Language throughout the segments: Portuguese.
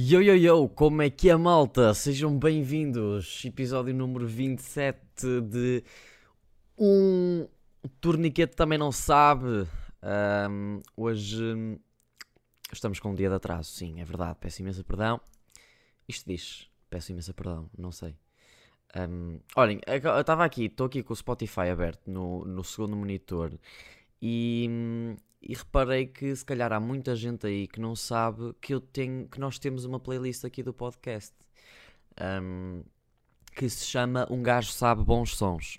Yo yo yo, como é que é malta? Sejam bem-vindos, episódio número 27 de Um Torniquete Também Não Sabe. Ahm, hoje estamos com um dia de atraso, sim, é verdade, peço imensa perdão. Isto diz, peço imensa perdão, não sei. Ahm, olhem, eu estava aqui, estou aqui com o Spotify aberto no, no segundo monitor e, hum, e reparei que se calhar há muita gente aí que não sabe que eu tenho que nós temos uma playlist aqui do podcast hum, que se chama Um Gajo Sabe Bons Sons.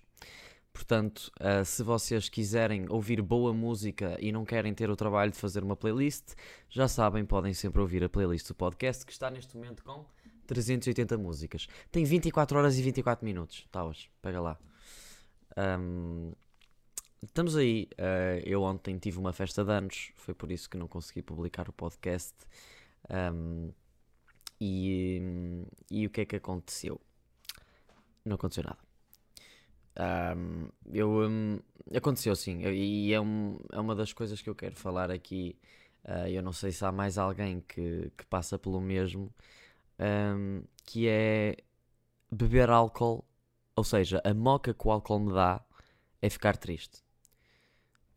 Portanto, ah, se vocês quiserem ouvir boa música e não querem ter o trabalho de fazer uma playlist, já sabem, podem sempre ouvir a playlist do podcast que está neste momento com 380 músicas. Tem 24 horas e 24 minutos. Tá hoje, pega lá. Hum, Estamos aí. eh, eu ontem tive uma festa de anos, foi por isso que não consegui publicar o podcast. Ahm, e, e o que é que aconteceu? Não aconteceu nada. Ahm, eu, hum, aconteceu sim, e é, um- é uma das coisas que eu quero falar aqui. Ah, eu não sei se há mais alguém que, que passa pelo mesmo, que é beber álcool, ou seja, a moca que o álcool me dá é ficar triste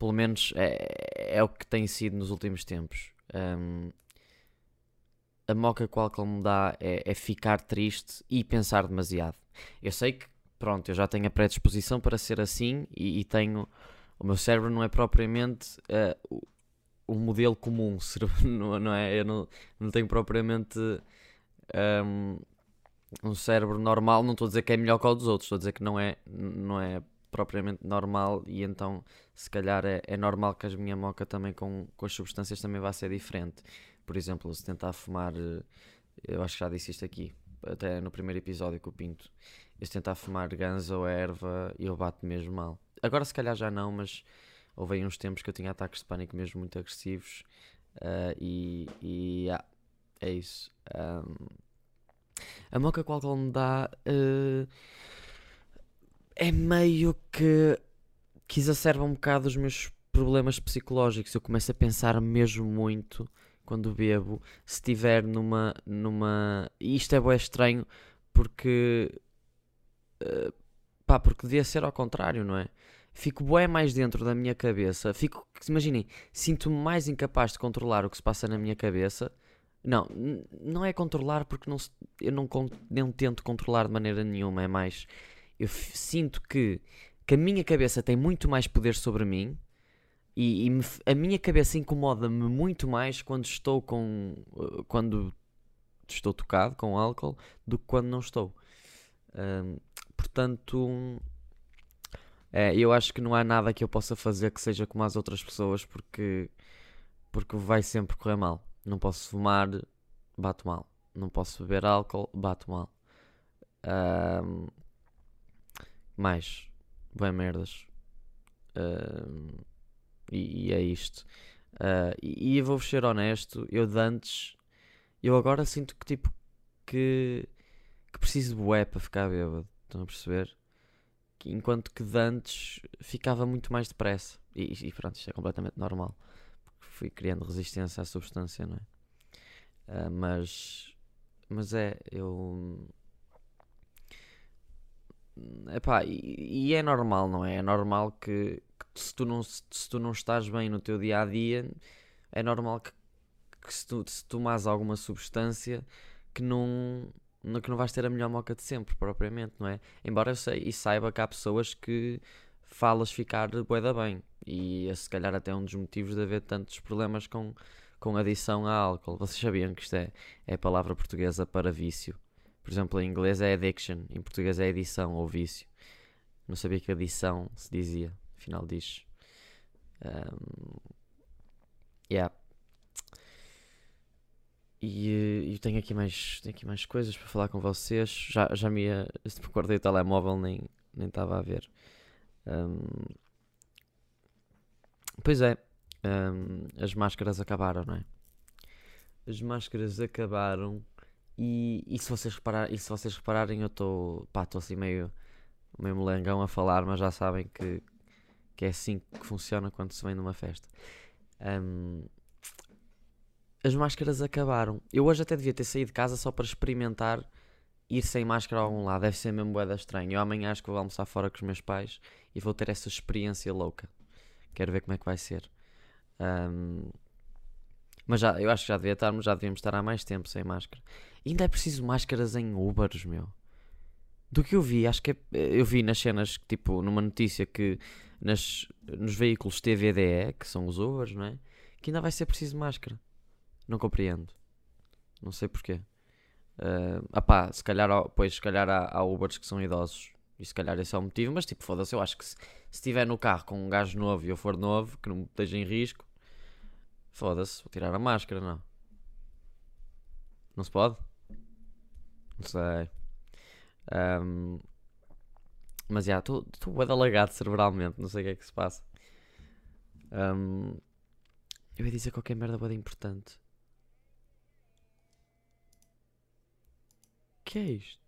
pelo menos é, é o que tem sido nos últimos tempos. Um, a moca que o álcool me dá é, é ficar triste e pensar demasiado. Eu sei que, pronto, eu já tenho a predisposição para ser assim e, e tenho. O meu cérebro não é propriamente eh, o, o modelo comum, não, não é? Eu não, não tenho propriamente um, um cérebro normal. Não estou a dizer que é melhor que o dos outros, estou a dizer que não é, não é propriamente normal e então se calhar é, é normal que a minha moca também com, com as substâncias também vá ser diferente. Por exemplo, se tentar fumar, eh, eu acho que já disse isto aqui, até no primeiro episódio com o Pinto, se tentar fumar ganza ou erva, eu bato mesmo mal. Agora se calhar já não, mas houve aí uns tempos que eu tinha ataques de pânico mesmo muito agressivos ah, e, e ah, é isso. Ahm, a moca que o álcool me dá eh, é meio que que exacerba um bocado os meus problemas psicológicos. Eu começo a pensar mesmo muito quando bebo, se estiver numa. numa. E isto é bué estranho porque. eh, pá, porque devia ser ao contrário, não é? Fico bué mais dentro da minha cabeça. Fico. Imaginem, sinto-me mais incapaz de controlar o que se passa na minha cabeça. Não, não é controlar porque não, eu não, não tento controlar de maneira nenhuma. É mais. Eu sinto que que a minha cabeça tem muito mais poder sobre mim e, e me a minha cabeça incomoda-me muito mais quando estou com uh, quando estou tocado com álcool do que quando não estou. Ahm, portanto, é, eu acho que não há nada que eu possa fazer que seja como as outras pessoas porque porque vai sempre correr mal. Não posso fumar, bato mal. Não posso beber álcool, bato mal. Ahm, mais, bem merdas. Ahm, e, e é isto. Ah, e, e eu vou-vos ser honesto, eu de antes, eu agora sinto que tipo que, que preciso de bué para ficar bêbado. Estão a perceber? Que enquanto que de antes ficava muito mais depressa. E, e pronto, isto é completamente normal. Porque fui criando resistência à substância, não é? Ah, mas, mas é, eu. Epá, e, e é normal, não é? É normal que, que se, tu não, se, tu não estás bem no teu dia a dia, é normal que, que se, tu, se tomares alguma substância que não, que não vais ter a melhor moca de sempre, propriamente, não é? Embora eu sei e saiba que há pessoas que falas ficar bué da bem, e esse se calhar até é um dos motivos de haver tantos problemas com, com adição a álcool. Vocês sabiam que isto é, é a palavra portuguesa para vício? Por exemplo, em inglês é addiction, em português é edição ou vício. Não sabia que adição se dizia, afinal diz. Um, yeah. E eh, eu tenho aqui mais, tenho aqui mais coisas para falar com vocês. Já, já me ia. O telemóvel, nem nem estava a ver. Um, pois é, um, as máscaras acabaram, não é? As máscaras acabaram e, e se vocês reparar, e se vocês repararem eu estou assim meio, meio molengão a falar, mas já sabem que, que é assim que funciona quando se vem numa festa. Um, as máscaras acabaram. Eu hoje até devia ter saído de casa só para experimentar ir sem máscara a algum lado. Deve ser mesmo boeda estranho. Eu amanhã acho que vou almoçar fora com os meus pais e vou ter essa experiência louca. Quero ver como é que vai ser. Um, mas já, eu acho que já devia estarmos, já devíamos estar há mais tempo sem máscara. E ainda é preciso máscaras em Ubers, meu. Do que eu vi, acho que é, eu vi nas cenas, tipo, numa notícia que nas, nos veículos TVDE, que são os Ubers, não é? Que ainda vai ser preciso máscara. Não compreendo. Não sei porquê. Uh, apá, se calhar, pois, se calhar há, há Ubers que são idosos e se calhar esse é o motivo, mas tipo, foda-se, eu acho que se estiver no carro com um gajo novo e eu for novo, que não esteja em risco, foda-se, vou tirar a máscara, não. Não se pode? Sei. Um, mas já, estou bem alagado cerebralmente, não sei o que é que se passa. Um, eu ia dizer qualquer merda bem importante. que é isto?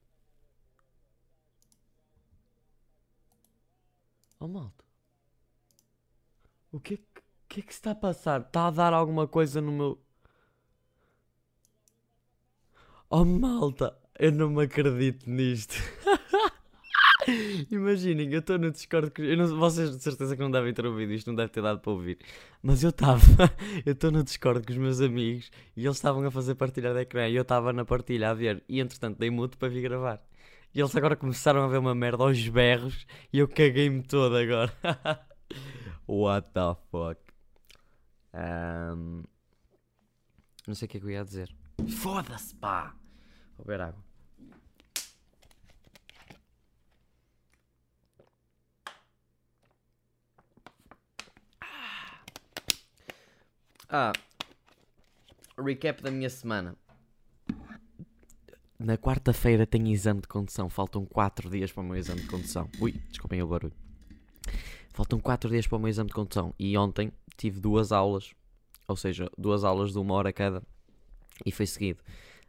Oh malta. O que é que, que, é que está a passar? Está a dar alguma coisa no meu. Oh malta, eu não me acredito nisto. Imaginem, eu estou no Discord. Eu não, vocês de certeza que não devem ter ouvido isto, não deve ter dado para ouvir. Mas eu estava. eu estou no Discord com os meus amigos e eles estavam a fazer partilha de ecrã e eu estava na partilha a ver. E entretanto dei mute para vir gravar. E eles agora começaram a ver uma merda aos berros e eu caguei-me todo agora. What the fuck? Um, não sei o que é que eu ia dizer. Foda-se, pá! Vou beber água. Ah, recap da minha semana. Na quarta-feira tenho exame de condução. Faltam 4 dias para o meu exame de condução. Ui, desculpem o barulho. Faltam 4 dias para o meu exame de condução. E ontem tive duas aulas. Ou seja, duas aulas de uma hora cada. E foi seguido.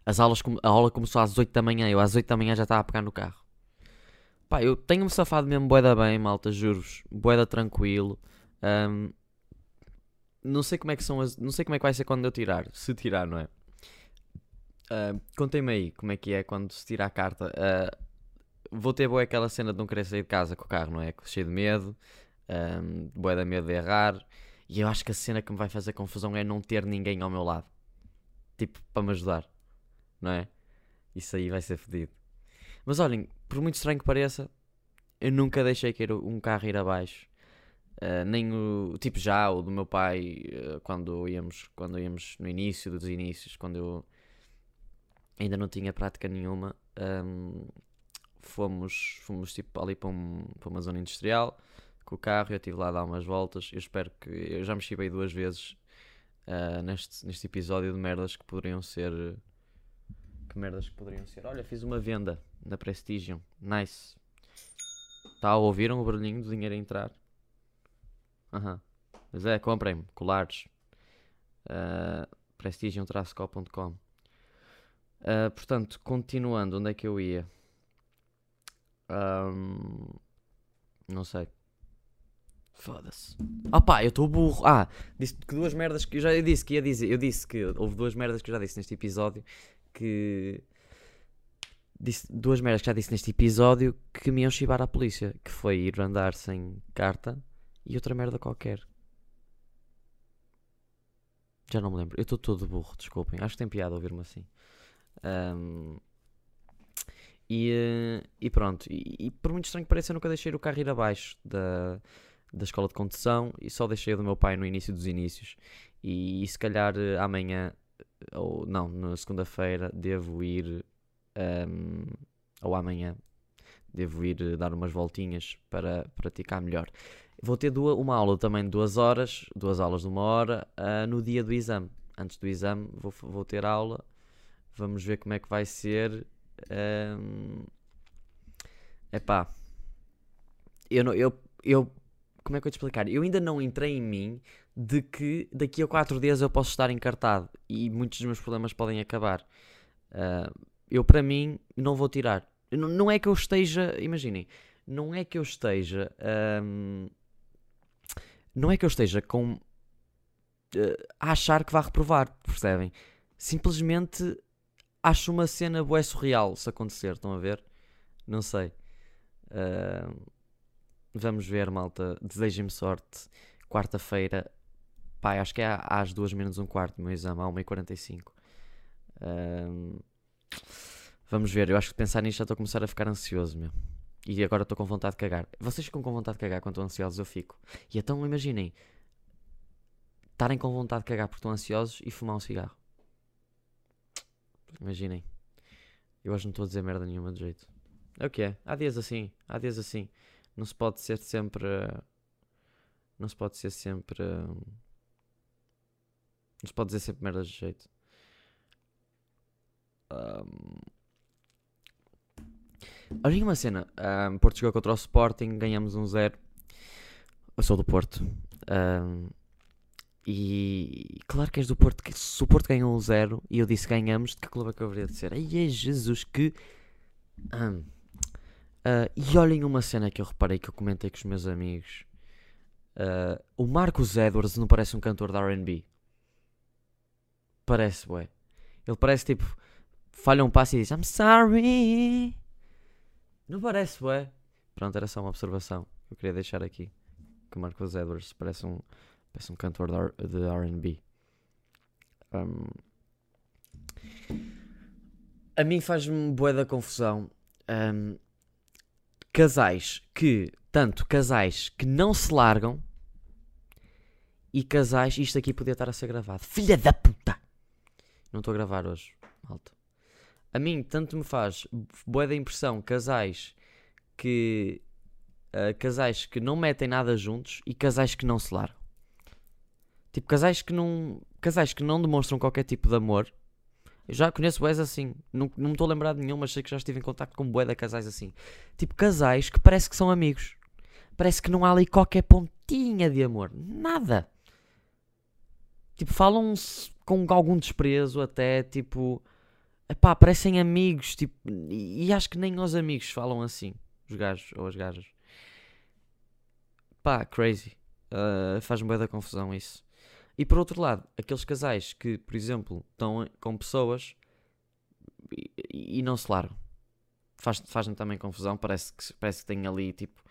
As aulas, a aula começou às 8 da manhã. Eu às 8 da manhã já estava a pegar no carro. Pá, eu tenho-me safado mesmo boeda bem, malta, juro-vos. Boeda tranquilo. Um, não sei como é que são as, não sei como é que vai ser quando eu tirar, se tirar, não é? Uh, Contem-me aí como é que é quando se tira a carta. Uh, vou ter boa aquela cena de não querer sair de casa com o carro, não é? Cheio de medo, um, boa da medo de errar. E eu acho que a cena que me vai fazer confusão é não ter ninguém ao meu lado, tipo, para me ajudar, não é? Isso aí vai ser fedido. Mas olhem, por muito estranho que pareça, eu nunca deixei que um carro ir abaixo Uh, nem o tipo já o do meu pai uh, quando íamos quando íamos no início dos inícios quando eu ainda não tinha prática nenhuma um, fomos fomos tipo ali para, um, para, uma zona industrial com o carro eu estive lá a dar umas voltas eu espero que eu já me chibei duas vezes uh, neste neste episódio de merdas que poderiam ser que merdas que poderiam ser. Olha fiz uma venda na Prestigium nice. Tá ouviram o barulhinho do dinheiro a entrar Aham. Mas é, comprem-me. Colares. Uh, prestigium-col.com uh, Portanto, continuando, onde é que eu ia? Um, não sei. Foda-se. Ah pá, eu estou burro. Ah, disse que duas merdas que eu já disse que ia dizer. Eu disse que houve duas merdas que eu já disse neste episódio que. Disse duas merdas que já disse neste episódio que me iam chibar à polícia. Que foi ir andar sem carta e outra merda qualquer. Já não me lembro. Eu estou todo burro, desculpem. Acho que tem piada ouvir-me assim. Um, e, eh, e, pronto. E, e, por muito estranho que pareça, eu nunca deixei o carro ir abaixo da, da escola de condução e só deixei o do meu pai no início dos inícios. E, e se calhar eh, amanhã, ou não, na segunda-feira, devo ir. Um, ou amanhã, devo ir eh, dar umas voltinhas para praticar melhor. Vou ter duas, uma aula também de duas horas, duas aulas de uma hora, uh, no dia do exame. Antes do exame vou, vou ter aula. Vamos ver como é que vai ser. Um, epá. Eu, não, eu, eu. Como é que eu te explicar? Eu ainda não entrei em mim de que daqui a 4 dias eu posso estar encartado e muitos dos meus problemas podem acabar. Uh, eu, para mim, não vou tirar. Não, não é que eu esteja. Imaginem, não é que eu esteja. Um, não é que eu esteja com. uh, a achar que vai reprovar, percebem? Simplesmente acho uma cena bué surreal se acontecer, estão a ver? Não sei. Uh, vamos ver, malta. Desejem-me sorte. Quarta-feira, pá, acho que é às duas menos um quarto, meu exame, à 1h45. Uh, vamos ver, eu acho que pensar nisto já estou a começar a ficar ansioso, meu. E agora estou com vontade de cagar. Vocês ficam com vontade de cagar quando estão ansiosos? Eu fico. E então imaginem estarem com vontade de cagar porque estão ansiosos e fumar um cigarro. Imaginem. Eu hoje não estou a dizer merda nenhuma de jeito. É o que é. Há dias assim. Há dias assim. Não se pode ser sempre. Não se pode ser sempre. Não se pode dizer sempre merda de jeito. Um... Olhem uma cena. Um, Porto jogou contra o Sporting, ganhamos um zero. Eu sou do Porto. Um, e claro que és do Porto. Se o Porto ganhou um zero e eu disse ganhamos, de que clube é que eu haveria de ser? Ai é Jesus, que. Um, uh, e olhem uma cena que eu reparei que eu comentei com os meus amigos. Uh, o Marcos Edwards não parece um cantor da RB? Parece, ué. Ele parece tipo. Falha um passo e diz I'm sorry. Não parece, ué. Pronto, era só uma observação que eu queria deixar aqui. Que o Marcos Edwards parece um Parece um cantor de RB. Um, a mim faz-me bué da confusão. Um, casais que, tanto casais que não se largam e casais, isto aqui podia estar a ser gravado. Filha da puta! Não estou a gravar hoje, malta. A mim, tanto me faz bué da impressão casais que. Uh, casais que não metem nada juntos e casais que não se largam. Tipo, casais que não. Casais que não demonstram qualquer tipo de amor. Eu já conheço boés assim. Não, não me estou a lembrar de nenhum, mas sei que já estive em contato com boé casais assim. Tipo, casais que parece que são amigos. Parece que não há ali qualquer pontinha de amor. Nada. Tipo, falam-se com algum desprezo até, tipo... Epá, parecem amigos, tipo... E, acho que nem os amigos falam assim. Os gajos ou as gajas. Pá, crazy. Uh, Faz-me bem da confusão isso. E por outro lado, aqueles casais que, por exemplo, estão com pessoas e, e não se largam. Faz-me faz também confusão, parece que, parece que têm ali, tipo,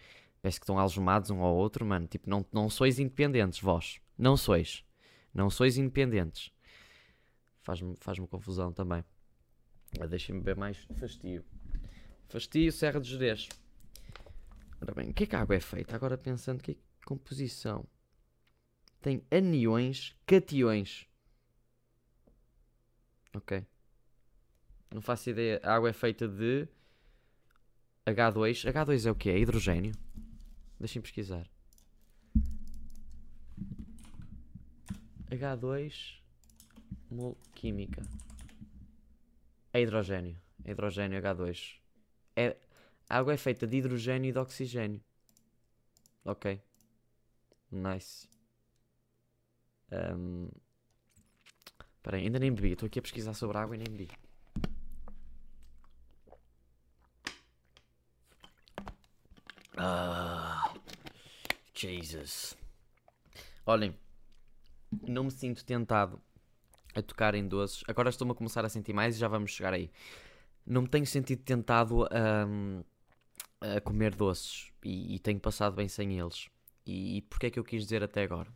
parece que estão algemados um ao outro, mano. Tipo, não, não sois independentes, vós. Não sois. Não sois independentes. Faz-me faz confusão também. Deixem-me ver mais fastio. Fastio, Serra de Jerez. Ora bem, o que é que a água é feita? Agora pensando que composição tem aniões, catiões. Ok. Não faço ideia. A água é feita de H2. H2 é o que? É hidrogênio? Deixem pesquisar. H2 química. É hidrogênio. É hidrogênio H2. É, a água é feita de hidrogênio e de oxigênio. Ok. Nice. Um... Espera ainda nem bebi. Estou aqui a pesquisar sobre água e nem bebi. Ah, Jesus. Olhem, não me sinto tentado a tocar em doces. Agora estou-me a começar a sentir mais e já vamos chegar aí. Não me tenho sentido tentado a, a comer doces e, e, tenho passado bem sem eles. E, e porque é que eu quis dizer até agora?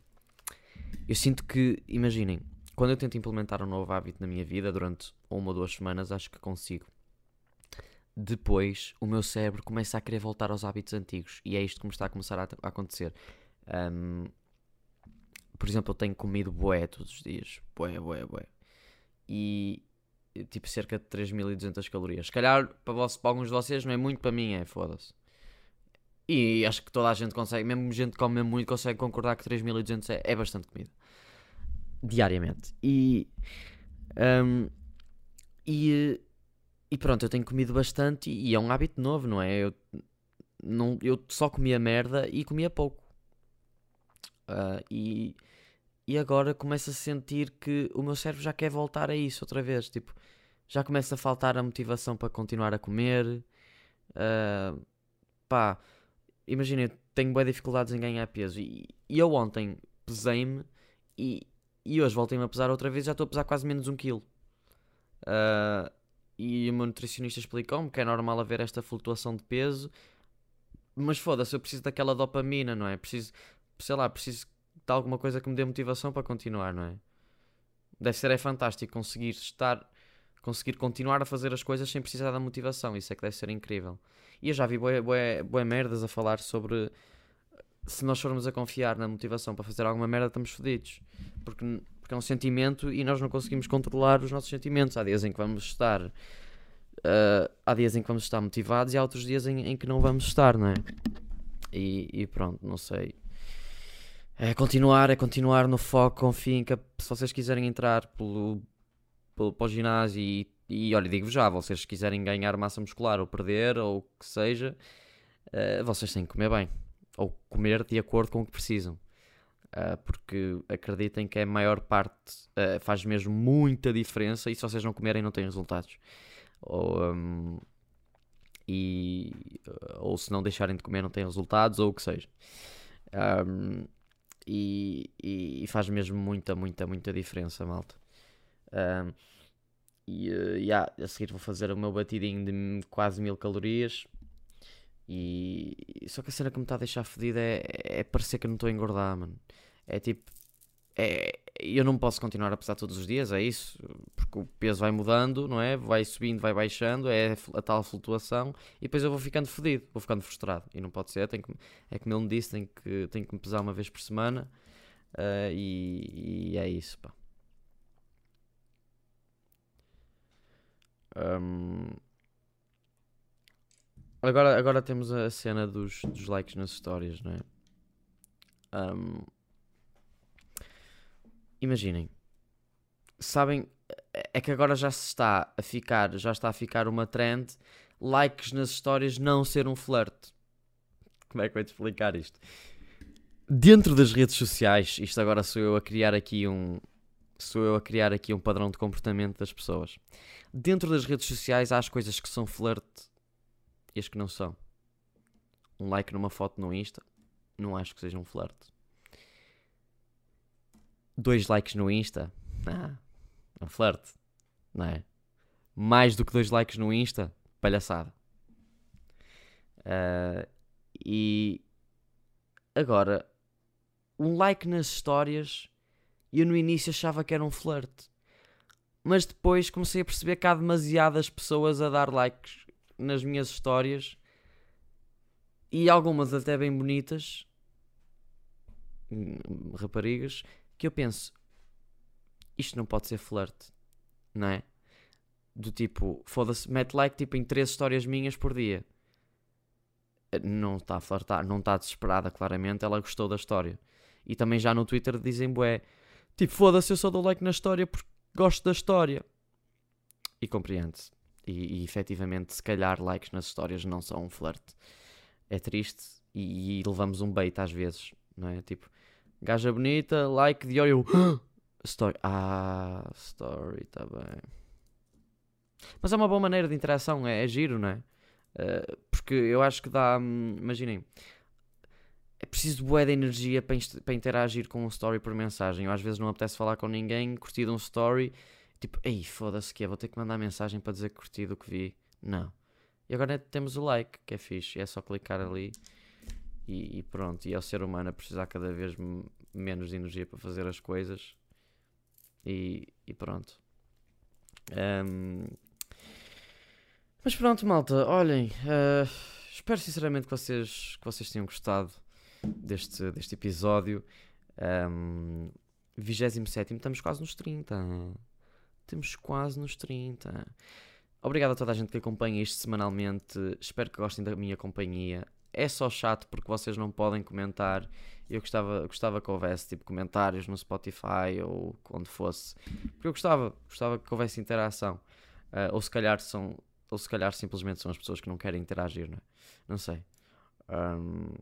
Eu sinto que, imaginem, quando eu tento implementar um novo hábito na minha vida durante uma ou duas semanas, acho que consigo. Depois, o meu cérebro começa a querer voltar aos hábitos antigos e é isto que me está a começar a, a acontecer. Um, por exemplo, eu tenho comido boé todos os dias. Boé, boé, boé. E tipo cerca de 3200 calorias. Se calhar para, vos, para alguns de vocês não é muito, para mim é, foda-se. E acho que toda a gente consegue, mesmo gente que come muito, consegue concordar que 3200 é, é bastante comida. Diariamente. E, um, e, e pronto, eu tenho comido bastante e, é um hábito novo, não é? Eu, não, eu só comia merda e comia pouco. Uh, e, e agora começo a sentir que o meu cérebro já quer voltar a isso outra vez. Tipo, já começa a faltar a motivação para continuar a comer. Uh, pá, imagina, eu tenho boas dificuldades em ganhar peso. E, e eu ontem pesei-me e, e hoje voltei-me a pesar outra vez, já estou a pesar quase menos um quilo. Uh, e o meu nutricionista explicou-me que é normal haver esta flutuação de peso, mas foda-se, eu preciso daquela dopamina, não é? Preciso, sei lá, preciso de alguma coisa que me dê motivação para continuar, não é? Deve ser é fantástico conseguir estar, conseguir continuar a fazer as coisas sem precisar da motivação, isso é que deve ser incrível. E eu já vi boé, boé, boé merdas a falar sobre se nós formos a confiar na motivação para fazer alguma merda, estamos fodidos. Porque, porque é um sentimento e nós não conseguimos controlar os nossos sentimentos. Há dias em que vamos estar. Uh, há dias em que vamos estar motivados e há outros dias em, em que não vamos estar, não é? E, e, pronto, não sei. É continuar, é continuar no foco, confiem que se vocês quiserem entrar pelo, pelo, para o ginásio e, e olha, digo-vos já, vocês quiserem ganhar massa muscular ou perder ou o que seja, uh, vocês têm que comer bem ou comer de acordo com o que precisam. Uh, porque acreditem que a maior parte uh, faz mesmo muita diferença e se vocês não comerem não têm resultados. Ou, um, e, ou se não deixarem de comer não têm resultados, ou o que seja. Um, e, e, faz mesmo muita, muita, muita diferença, malta. Um, e uh, yeah, a seguir vou fazer o meu batidinho de quase mil calorias e só que a cena que me está a deixar fedido é, é parecer que não estou a engordar, mano. É tipo. É, eu não posso continuar a pesar todos os dias, é isso. Porque o peso vai mudando, não é? Vai subindo, vai baixando, é a tal flutuação. E depois eu vou ficando fedido, vou ficando frustrado. E não pode ser, tenho que, é como ele me disse, tenho que, tenho que me pesar uma vez por semana. Uh, e, e, é isso, pá. Um, Agora, agora temos a cena dos, dos likes nas histórias, não é? Um, imaginem, sabem, é que agora já se está a ficar, já está a ficar uma trend likes nas histórias não ser um flirt. Como é que eu vou te explicar isto? Dentro das redes sociais, isto agora sou eu a criar aqui um sou eu a criar aqui um padrão de comportamento das pessoas. Dentro das redes sociais há as coisas que são flirt e as que não são. Um like numa foto no Insta, não acho que seja um flerte. Dois likes no Insta, ah, é um flerte, não é? Mais do que dois likes no Insta, palhaçada. Uh, e agora, um like nas histórias, eu no início achava que era um flerte. Mas depois comecei a perceber que há demasiadas pessoas a dar likes nas minhas histórias e algumas até bem bonitas, hum, raparigas, que eu penso, isto não pode ser flerte, não é? Do tipo, foda-se, mete like tipo em três histórias minhas por dia. Não está a flertar, não está desesperada, claramente, ela gostou da história. E também já no Twitter dizem, bué, tipo, foda-se, eu só dou like na história porque gosto da história. E compreende-se. E, e efetivamente, se calhar, likes nas histórias não são um flerte. É triste e, e, levamos um bait às vezes, não é? Tipo, gaja bonita, like de olho. Story. Ah, story, tá bem. Mas é uma boa maneira de interação, é, é giro, não é? Uh, porque eu acho que dá. Hum, imaginem, é preciso boa de energia para, interagir com um story por mensagem. Eu às vezes não apetece falar com ninguém, curtir um story Tipo, ei, foda-se que é, vou ter que mandar mensagem para dizer que curti do que vi. Não. E agora temos o like, que é fixe. É só clicar ali e, e pronto. E é o ser humano a precisar cada vez menos de energia para fazer as coisas. E, e pronto. Um... Mas pronto, malta. Olhem, uh, espero sinceramente que vocês, que vocês tenham gostado deste, deste episódio. Um, 27, estamos quase nos 30. Temos quase nos 30. Obrigado a toda a gente que acompanha isto semanalmente. Espero que gostem da minha companhia. É só chato porque vocês não podem comentar. Eu gostava, gostava que houvesse tipo comentários no Spotify ou onde fosse. Porque eu gostava, gostava que houvesse interação. Uh, ou se calhar são. Ou se calhar simplesmente são as pessoas que não querem interagir, não é? Não sei. Um,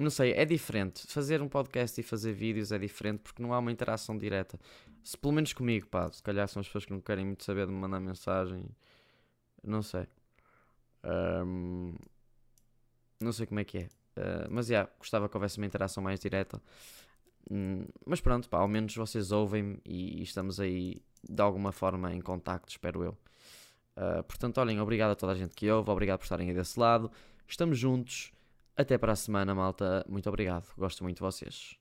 não sei, é diferente. Fazer um podcast e fazer vídeos é diferente porque não há uma interação direta. Se, pelo menos comigo, pá. Se calhar são as pessoas que não querem muito saber de me mandar mensagem. Não sei. Um, não sei como é que é. Uh, mas, já, yeah, gostava que houvesse uma interação mais direta. Hum, mas pronto, pá, ao menos vocês ouvem-me e, e estamos aí de alguma forma em contacto, espero eu. Uh, portanto, olhem, obrigado a toda a gente que ouve, obrigado por estarem aí desse lado. Estamos juntos. Até para a semana, malta. Muito obrigado. Gosto muito de vocês.